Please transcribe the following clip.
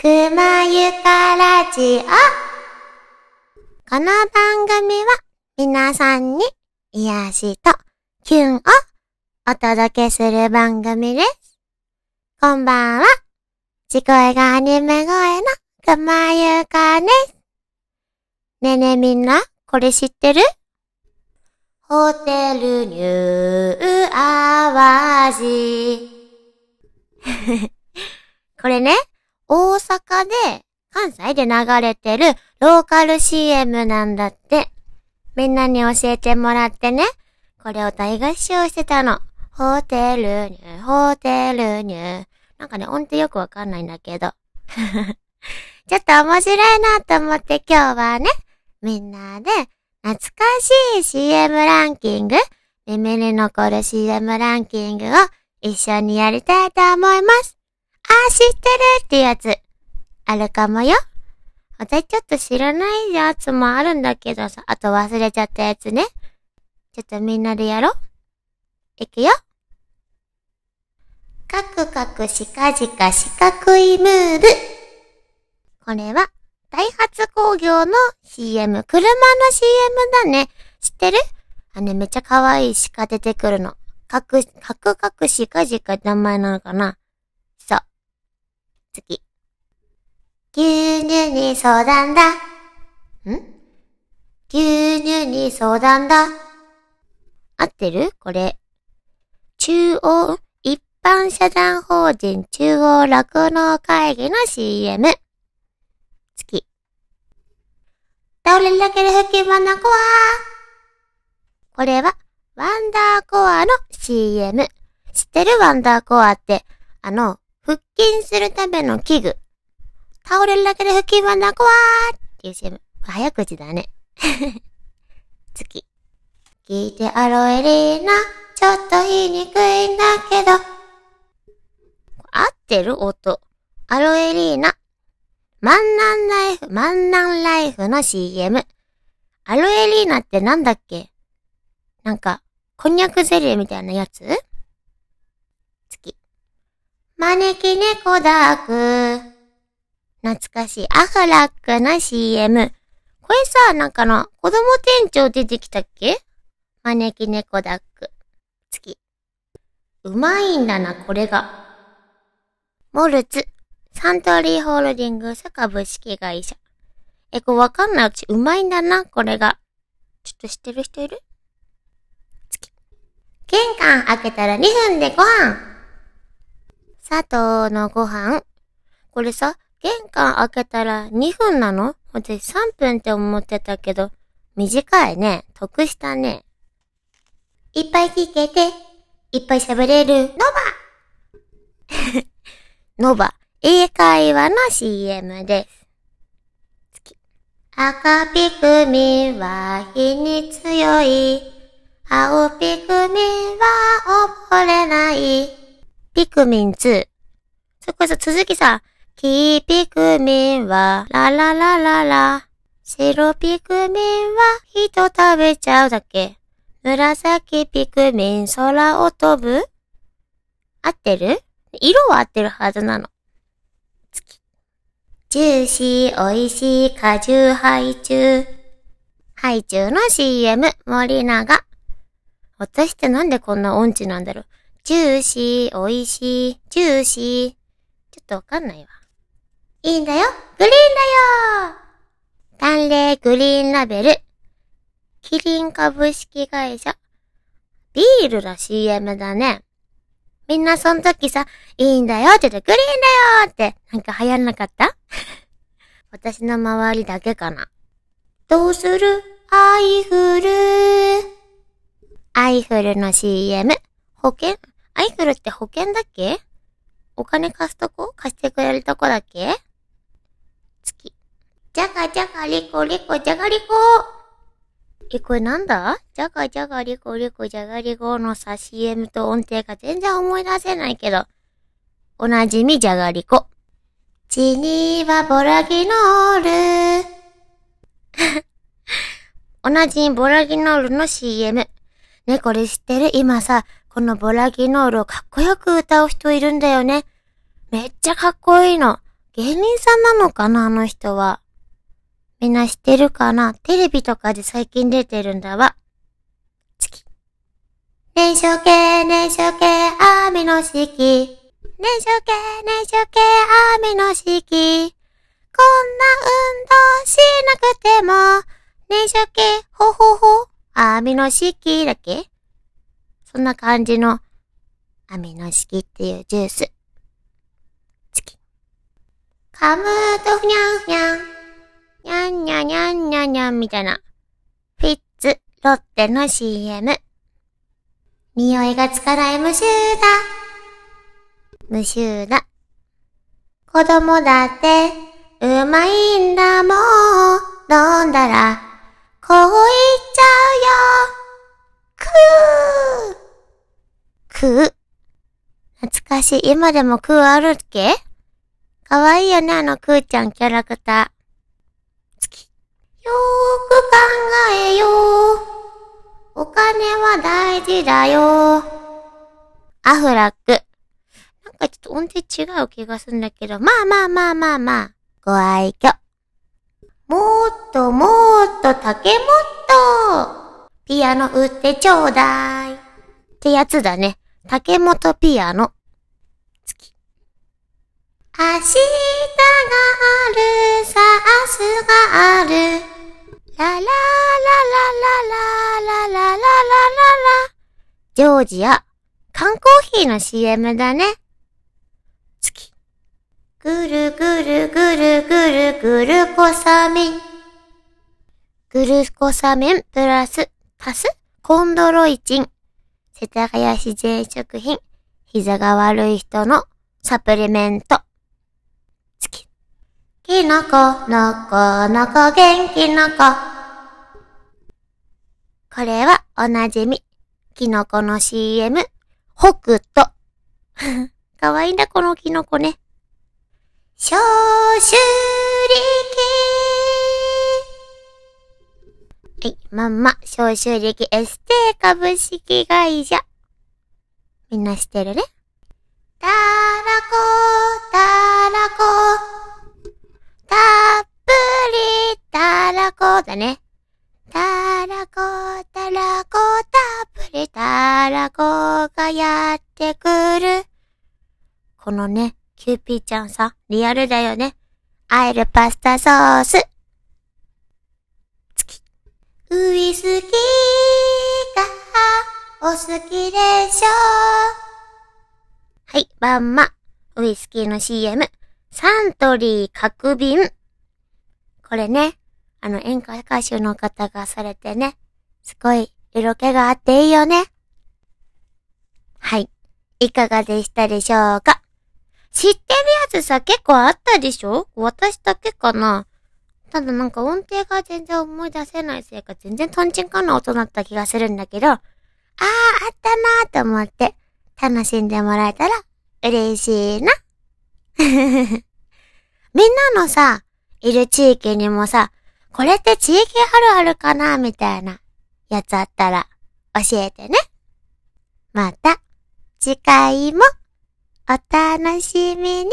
くまゆかラジオ。この番組は皆さんに癒しとキュンをお届けする番組です。こんばんは。地声がアニメ声のくまゆかです。ねえねえみんな、これ知ってる？ホテルニューアワジ。これね、大阪で、関西で流れてるローカル CM なんだって。みんなに教えてもらってね、これを大合唱してたの。ホテルニュー、ホテルニュー。なんかね、音程よくわかんないんだけど。ちょっと面白いなと思って今日はね、みんなで懐かしい CM ランキング、耳に残る CM ランキングを一緒にやりたいと思います。あー、知ってるってやつ。あるかもよ。私ちょっと知らないやつもあるんだけどさ、あと忘れちゃったやつね。ちょっとみんなでやろう。いくよ。かくかくしかじか四角いムーブ。これは、ダイハツ工業の CM、車の CM だね。知ってる？あね、めっちゃ可愛い鹿出てくるの。かく、かくかくしかじかって名前なのかな。次。牛乳に相談だ。ん？牛乳に相談だ。合ってる？これ。中央一般社団法人中央酪農会議の CM。次。倒れるだけで吹き花コア。これは、ワンダーコアの CM。知ってる？ワンダーコアって、あの、腹筋するための器具。倒れるだけで吹き花コアっていう CM。早口だね。次。聞いてアロエリーナ。ちょっと言いにくいんだけど。合ってる音。アロエリーナ。万南ライフ、万南ライフの CM。アロエリーナってなんだっけ？なんか、こんにゃくゼリーみたいなやつ？招き猫ダーク。懐かしいアフラックの CM。これさ、なんかの、子供店長出てきたっけ？招き猫ダック。次。うまいんだな、これが。モルツ。サントリーホールディングス株式会社。え、これわかんないうち、うまいんだな、これが。ちょっと知ってる人いる？次。玄関開けたら2分でご飯。佐藤のご飯。これさ、玄関開けたら2分なの？私3分って思ってたけど、短いね。得したね。いっぱい聞けて、いっぱい喋れる、ノバ ノバ、英会話の CM です。次。赤ピクミンは火に強い。青ピクミンは溺れない。ピクミン2。そこさ、続きさ、黄ピクミンはラララララ。白ピクミンは人食べちゃうだけ。紫ピクミン空を飛ぶ合ってる？色は合ってるはずなの。次。ジューシー美味しい果汁ハイチュウ。ハイチュウの CM 森永。私ってなんでこんな音痴なんだろう。ジューシー美味しい、ジューシー。ちょっとわかんないわ。いいんだよグリーンだよ淡麗グリーンラベル。キリン株式会社。ビールの CM だね。みんなその時さ、いいんだよって言って、グリーンだよって、なんか流行んなかった？私の周りだけかな。どうする？アイフル。アイフルの CM。保険アイフルって保険だっけ？お金貸すとこ？貸してくれるとこだっけ？月。じゃがじゃがりこりこじゃがりこ。え、これなんだ？じゃがじゃがりこりこじゃがりこのさ、CM と音程が全然思い出せないけど。おなじみじゃがりこ。血にはボラギノール。おなじみボラギノールの CM。ね、これ知ってる？今さ、このボラギノールをかっこよく歌う人いるんだよね。めっちゃかっこいいの。芸人さんなのかなあの人は。みんな知ってるかな？テレビとかで最近出てるんだわ。月。燃焼系、燃焼系、網の式。燃焼系、燃焼系、網の式。こんな運動しなくても、燃焼系、ほほほ、網の式だっけ？そんな感じの、網の式っていうジュース。月。噛むとふにゃんふにゃん。にゃんにゃにゃんにゃんにゃんみたいな。フィッツ、ロッテの CM。匂いがつかない無臭だ。無臭だ。子供だって、うまいんだもん。飲んだら、こういっちゃうよ。くー。くー。懐かしい。今でもくーあるっけ？かわいいよね、あのくーちゃんキャラクター。好きよーく考えよう。お金は大事だよ。アフラック。なんかちょっと音程違う気がするんだけど、まあまあまあまあまあ、ご愛嬌。もっともっと竹もっと、ピアノ売ってちょうだい。ってやつだね。竹本ピアノ。月。明日がある、さ明日がある。ララララララララララララジョージア、缶コーヒーの CM だね。月。ぐるぐるぐるぐるぐるコサミン。グルコサミンプラス、足す、コンドロイチン。世田谷自然食品。膝が悪い人のサプリメント。きのこ、のこのこ、元気のこ。これはおなじみ。キノコの CM、北斗。かわいいんだ、このキノコね。消臭力。はい、まんま、消臭力エステ株式会社。みんな知ってるね。たらこ、たらこ。たっぷりたらこだね。たらこ、たらこ、たっぷりたらこがやってくる。このね、キューピーちゃんさ、リアルだよね。あえるパスタソース。ウイスキーがお好きでしょはい、バンマ。ウイスキーの CM。サントリー角瓶。これね、あの演歌歌手の方がされてね、すごい色気があっていいよね。はい。いかがでしたでしょうか？知ってるやつさ、結構あったでしょ？私だけかな？ただなんか音程が全然思い出せないせいか全然トンチンカンな音だった気がするんだけど、あー、あったなーと思って楽しんでもらえたら嬉しいな。みんなのさ、いる地域にもさ、これって地域あるあるかなみたいなやつあったら教えてね。また次回もお楽しみに。